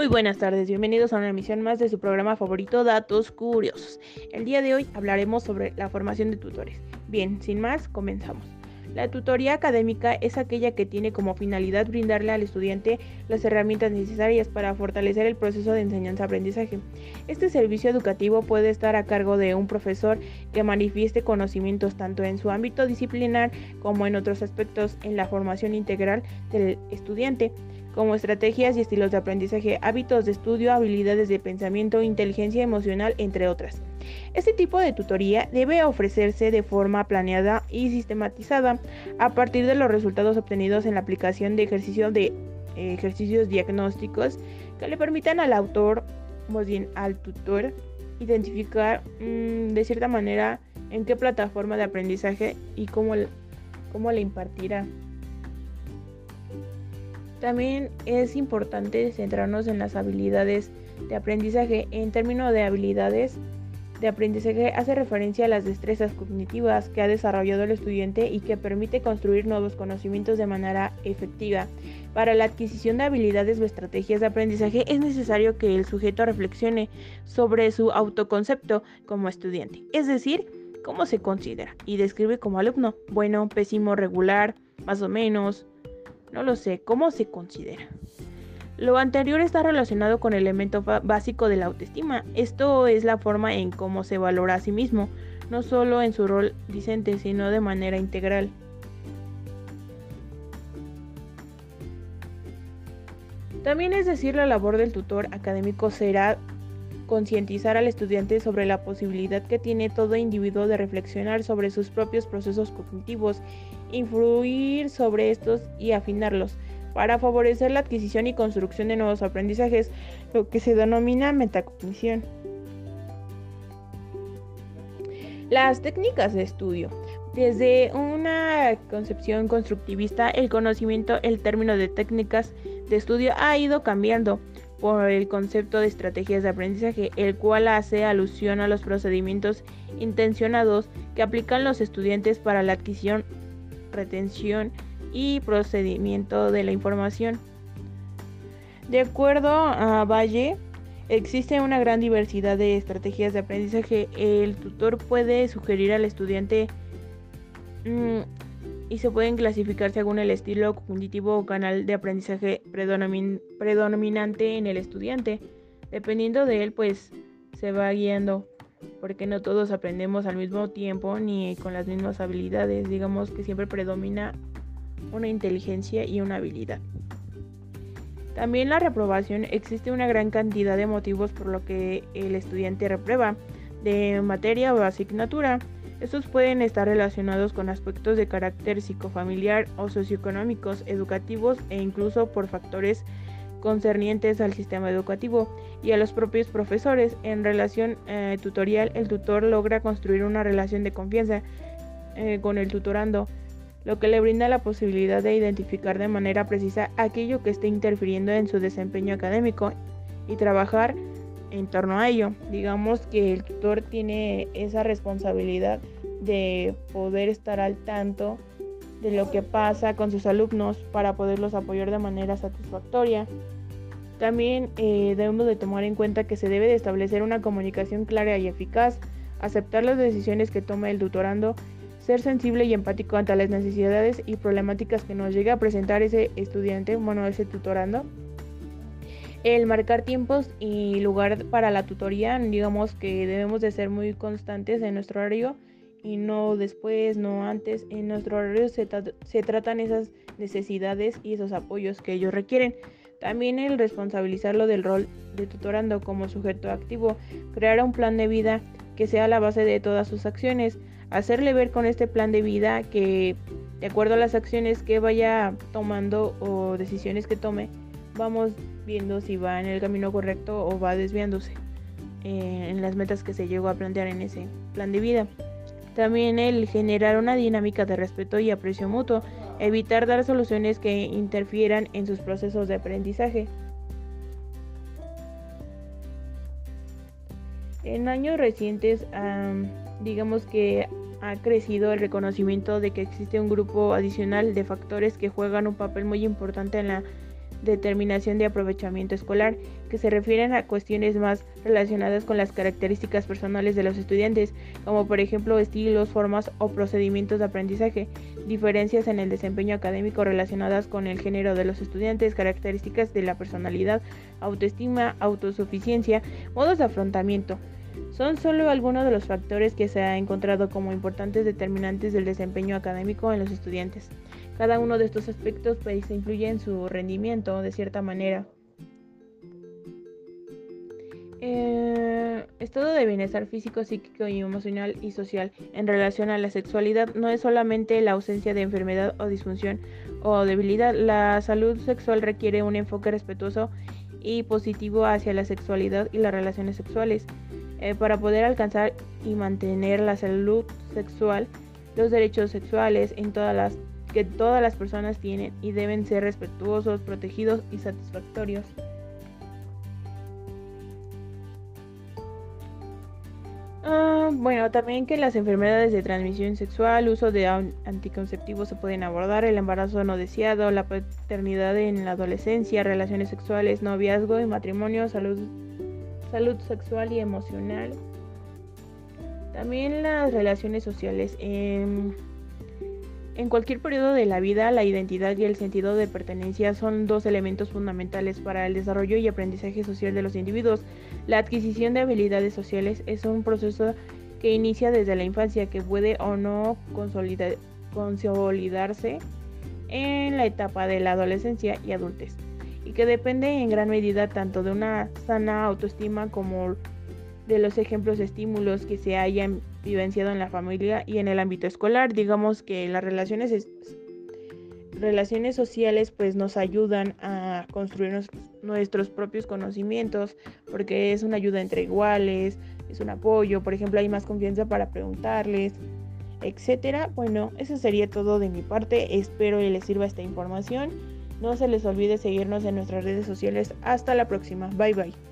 Muy buenas tardes, bienvenidos a una emisión más de su programa favorito Datos Curiosos. El día de hoy hablaremos sobre la formación de tutores. Bien, sin más, comenzamos. La tutoría académica es aquella que tiene como finalidad brindarle al estudiante las herramientas necesarias para fortalecer el proceso de enseñanza-aprendizaje. Este servicio educativo puede estar a cargo de un profesor que manifieste conocimientos tanto en su ámbito disciplinar como en otros aspectos en la formación integral del estudiante como estrategias y estilos de aprendizaje, hábitos de estudio, habilidades de pensamiento, inteligencia emocional, entre otras. Este tipo de tutoría debe ofrecerse de forma planeada y sistematizada a partir de los resultados obtenidos en la aplicación de ejercicios de ejercicios diagnósticos que le permitan al autor, más bien al tutor, identificar mm, de cierta manera en qué plataforma de aprendizaje y cómo, cómo le impartirá. También es importante centrarnos en las habilidades de aprendizaje. En términos de habilidades de aprendizaje hace referencia a las destrezas cognitivas que ha desarrollado el estudiante y que permite construir nuevos conocimientos de manera efectiva. Para la adquisición de habilidades o estrategias de aprendizaje es necesario que el sujeto reflexione sobre su autoconcepto como estudiante, es decir, cómo se considera y describe como alumno, bueno, pésimo, regular, más o menos, no lo sé, ¿cómo se considera? Lo anterior está relacionado con el elemento básico de la autoestima. Esto es la forma en cómo se valora a sí mismo, no solo en su rol discente, sino de manera integral. También es decir, la labor del tutor académico será concientizar al estudiante sobre la posibilidad que tiene todo individuo de reflexionar sobre sus propios procesos cognitivos, influir sobre estos y afinarlos para favorecer la adquisición y construcción de nuevos aprendizajes, lo que se denomina metacognición. Las técnicas de estudio. Desde una concepción constructivista, el conocimiento, el término de técnicas de estudio ha ido cambiando por el concepto de estrategias de aprendizaje, el cual hace alusión a los procedimientos intencionados que aplican los estudiantes para la adquisición, retención y procedimiento de la información. De acuerdo a Valle, existe una gran diversidad de estrategias de aprendizaje. El tutor puede sugerir al estudiante mm, y se pueden clasificar según el estilo cognitivo o canal de aprendizaje predominante en el estudiante. Dependiendo de él, pues se va guiando, porque no todos aprendemos al mismo tiempo ni con las mismas habilidades. Digamos que siempre predomina una inteligencia y una habilidad. También la reprobación existe una gran cantidad de motivos por lo que el estudiante reprueba de materia o asignatura. Estos pueden estar relacionados con aspectos de carácter psicofamiliar o socioeconómicos, educativos e incluso por factores concernientes al sistema educativo y a los propios profesores. En relación eh, tutorial, el tutor logra construir una relación de confianza eh, con el tutorando, lo que le brinda la posibilidad de identificar de manera precisa aquello que esté interfiriendo en su desempeño académico y trabajar en torno a ello. Digamos que el tutor tiene esa responsabilidad de poder estar al tanto de lo que pasa con sus alumnos para poderlos apoyar de manera satisfactoria. También eh, debemos de tomar en cuenta que se debe de establecer una comunicación clara y eficaz, aceptar las decisiones que toma el tutorando, ser sensible y empático ante las necesidades y problemáticas que nos llegue a presentar ese estudiante, bueno, ese tutorando el marcar tiempos y lugar para la tutoría, digamos que debemos de ser muy constantes en nuestro horario y no después, no antes. En nuestro horario se, tratan esas necesidades y esos apoyos que ellos requieren. También el responsabilizarlo del rol de tutorando como sujeto activo, crear un plan de vida que sea la base de todas sus acciones, hacerle ver con este plan de vida que de acuerdo a las acciones que vaya tomando o decisiones que tome, vamos viendo si va en el camino correcto o va desviándose eh, en las metas que se llegó a plantear en ese plan de vida. También el generar una dinámica de respeto y aprecio mutuo, evitar dar soluciones que interfieran en sus procesos de aprendizaje. En años recientes, digamos que ha crecido el reconocimiento de que existe un grupo adicional de factores que juegan un papel muy importante en la determinación de aprovechamiento escolar, que se refieren a cuestiones más relacionadas con las características personales de los estudiantes, como por ejemplo estilos, formas o procedimientos de aprendizaje, diferencias en el desempeño académico relacionadas con el género de los estudiantes, características de la personalidad, autoestima, autosuficiencia, modos de afrontamiento. Son solo algunos de los factores que se ha encontrado como importantes determinantes del desempeño académico en los estudiantes. Cada uno de estos aspectos pues, influye en su rendimiento de cierta manera. Eh, estado de bienestar físico, psíquico y emocional y social en relación a la sexualidad no es solamente la ausencia de enfermedad o disfunción o debilidad. La salud sexual requiere un enfoque respetuoso y positivo hacia la sexualidad y las relaciones sexuales. Eh, para poder alcanzar y mantener la salud sexual, los derechos sexuales en todas las que todas las personas tienen y deben ser respetuosos, protegidos y satisfactorios. Ah, bueno, también que las enfermedades de transmisión sexual, uso de anticonceptivos se pueden abordar, el embarazo no deseado, la paternidad en la adolescencia, relaciones sexuales, noviazgo y matrimonio, salud, sexual y emocional. También las relaciones sociales. Em, en cualquier periodo de la vida, la identidad y el sentido de pertenencia son dos elementos fundamentales para el desarrollo y aprendizaje social de los individuos. La adquisición de habilidades sociales es un proceso que inicia desde la infancia, que puede o no consolidarse en la etapa de la adolescencia y adultez, y que depende en gran medida tanto de una sana autoestima como de los ejemplos estímulos que se hayan vivenciado en la familia y en el ámbito escolar. Digamos que las relaciones, relaciones sociales pues nos ayudan a construir nuestros propios conocimientos porque es una ayuda entre iguales, es un apoyo, por ejemplo hay más confianza para preguntarles, etcétera. Bueno, eso sería todo de mi parte. Espero que les sirva esta información. No se les olvide seguirnos en nuestras redes sociales. Hasta la próxima. Bye bye.